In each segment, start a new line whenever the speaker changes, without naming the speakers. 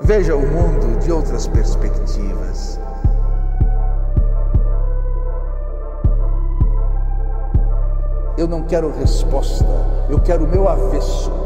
Veja o mundo de outras perspectivas. Eu não quero resposta, eu quero o meu avesso.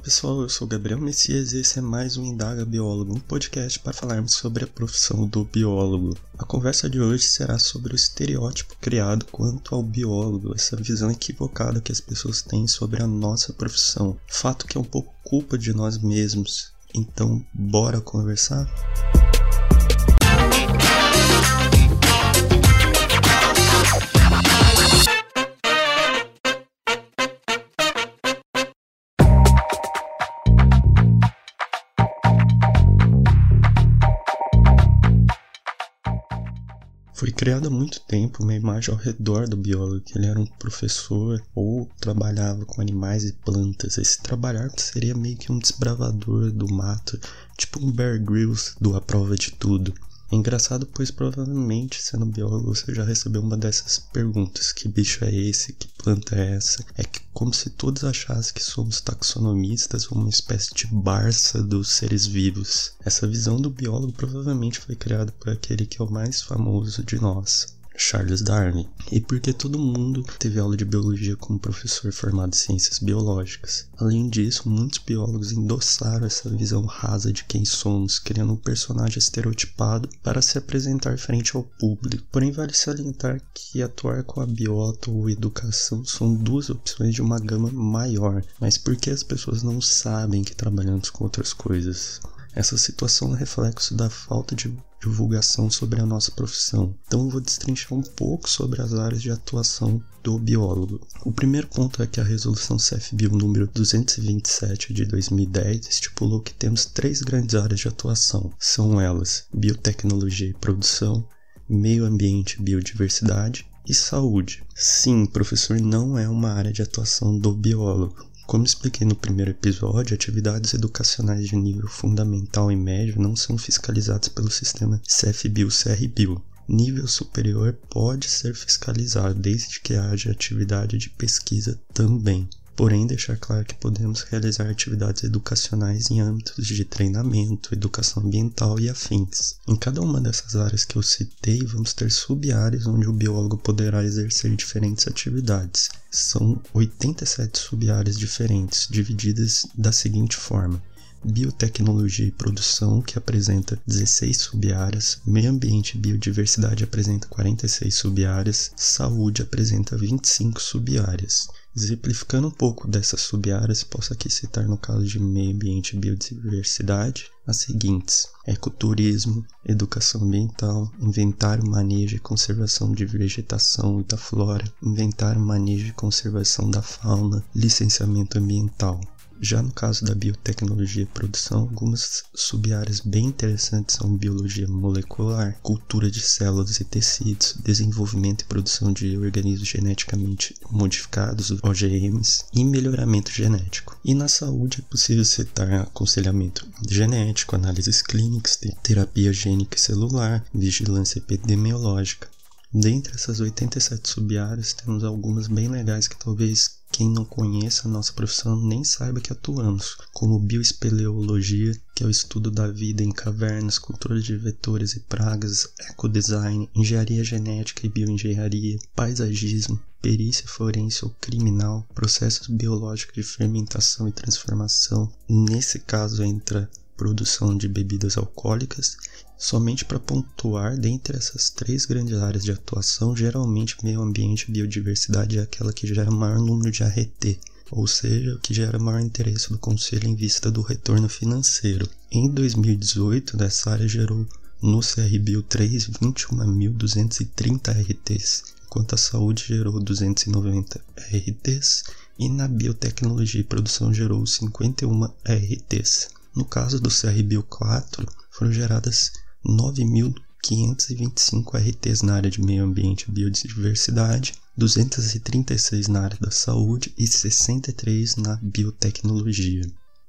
Pessoal, eu sou Gabriel Messias e esse é mais um Indaga Biólogo, um podcast para falarmos sobre a profissão do biólogo. A conversa de hoje será sobre o estereótipo criado quanto ao biólogo, essa visão equivocada que as pessoas têm sobre a nossa profissão, fato que é um pouco culpa de nós mesmos. Então, bora conversar? Foi criada há muito tempo uma imagem ao redor do biólogo, que ele era um professor ou trabalhava com animais e plantas. Esse trabalhar seria meio que um desbravador do mato, tipo um Bear Grylls do A Prova de Tudo. É engraçado, pois provavelmente, sendo biólogo, você já recebeu uma dessas perguntas: que bicho é esse? Que planta é essa? É que, como se todos achassem que somos taxonomistas ou uma espécie de Barça dos seres vivos. Essa visão do biólogo provavelmente foi criada por aquele que é o mais famoso de nós, Charles Darwin, e porque todo mundo teve aula de biologia como professor formado em ciências biológicas. Além disso, muitos biólogos endossaram essa visão rasa de quem somos, criando um personagem estereotipado para se apresentar frente ao público. Porém, vale salientar que atuar com a biota ou educação são duas opções de uma gama maior, mas porque as pessoas não sabem que trabalhamos com outras coisas. Essa situação é reflexo da falta de divulgação sobre a nossa profissão. Então eu vou destrinchar um pouco sobre as áreas de atuação do biólogo. O primeiro ponto é que a resolução CFBio número 227 de 2010 estipulou que temos três grandes áreas de atuação. São elas: biotecnologia e produção, meio ambiente e biodiversidade e saúde. Sim, professor não é uma área de atuação do biólogo. Como expliquei no primeiro episódio, atividades educacionais de nível fundamental e médio não são fiscalizadas pelo sistema CFBio-CRBio. Nível superior pode ser fiscalizado desde que haja atividade de pesquisa também porém deixar claro que podemos realizar atividades educacionais em âmbitos de treinamento, educação ambiental e afins. Em cada uma dessas áreas que eu citei, vamos ter sub-áreas onde o biólogo poderá exercer diferentes atividades. São 87 sub-áreas diferentes, divididas da seguinte forma: Biotecnologia e Produção, que apresenta 16 sub-áreas, Meio Ambiente e Biodiversidade apresenta 46 sub-áreas, Saúde apresenta 25 sub-áreas. Exemplificando um pouco dessas sub-áreas, posso aqui citar no caso de meio ambiente e biodiversidade as seguintes: ecoturismo, educação ambiental, inventário, manejo e conservação de vegetação e da flora, inventário, manejo e conservação da fauna, licenciamento ambiental. Já no caso da biotecnologia e produção, algumas sub-áreas bem interessantes são biologia molecular, cultura de células e tecidos, desenvolvimento e produção de organismos geneticamente modificados, OGMs, e melhoramento genético. E na saúde é possível citar aconselhamento genético, análises clínicas, terapia gênica e celular, vigilância epidemiológica. Dentre essas 87 sub-áreas, temos algumas bem legais que talvez quem não conheça a nossa profissão nem saiba que atuamos, como bioespeleologia, que é o estudo da vida em cavernas, controle de vetores e pragas, ecodesign, engenharia genética e bioengenharia, paisagismo, perícia forense ou criminal, processos biológicos de fermentação e transformação. Nesse caso entra produção de bebidas alcoólicas Somente para pontuar, dentre essas três grandes áreas de atuação, geralmente meio ambiente e biodiversidade é aquela que gera maior número de ART, ou seja, o que gera maior interesse do Conselho em vista do retorno financeiro. Em 2018, essa área gerou no CRBio 3 21.230 RTs, enquanto a saúde gerou 290 RTs e na biotecnologia e produção gerou 51 RTs. No caso do CRBio 4, foram geradas 9.525 RTs na área de meio ambiente e biodiversidade, 236 na área da saúde e 63 na biotecnologia.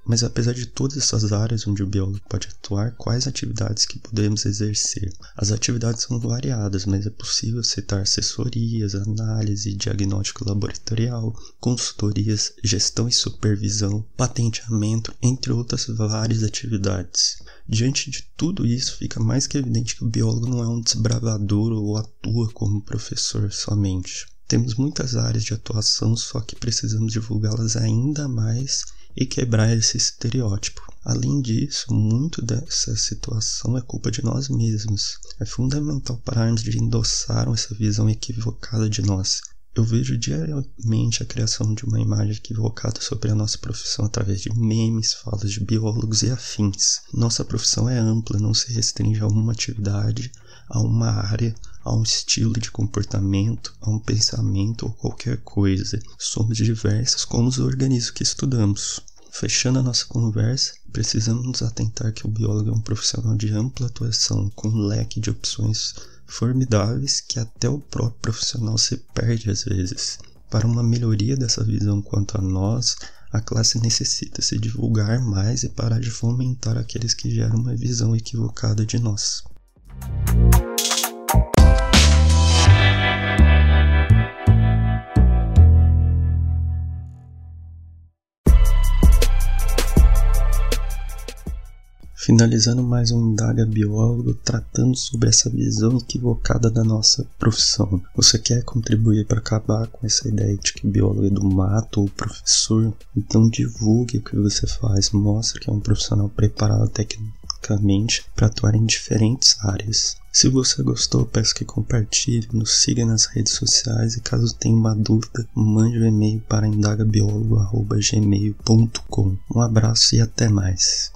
Mas apesar de todas essas áreas onde o biólogo pode atuar, quais atividades que podemos exercer? As atividades são variadas, mas é possível citar assessorias, análise, diagnóstico laboratorial, consultorias, gestão e supervisão, patenteamento, entre outras várias atividades. Diante de tudo isso, fica mais que evidente que o biólogo não é um desbravador ou atua como professor somente. Temos muitas áreas de atuação, só que precisamos divulgá-las ainda mais e quebrar esse estereótipo. Além disso, muito dessa situação é culpa de nós mesmos. É fundamental pararmos de endossar essa visão equivocada de nós. Eu vejo diariamente a criação de uma imagem equivocada sobre a nossa profissão através de memes, falas de biólogos e afins. Nossa profissão é ampla, não se restringe a uma atividade, a uma área, a um estilo de comportamento, a um pensamento ou qualquer coisa. Somos diversos como os organismos que estudamos. Fechando a nossa conversa, precisamos nos atentar que o biólogo é um profissional de ampla atuação, com um leque de opções formidáveis que até o próprio profissional se perde às vezes. Para uma melhoria dessa visão quanto a nós, a classe necessita se divulgar mais e parar de fomentar aqueles que geram uma visão equivocada de nós. Finalizando mais um Indaga Biólogo tratando sobre essa visão equivocada da nossa profissão. Você quer contribuir para acabar com essa ideia de que biólogo é do mato ou professor? Então divulgue o que você faz, mostre que é um profissional preparado tecnicamente para atuar em diferentes áreas. Se você gostou, peço que compartilhe, nos siga nas redes sociais e caso tenha uma dúvida, mande um e-mail para indagabiólogo.gmail.com. Um abraço e até mais.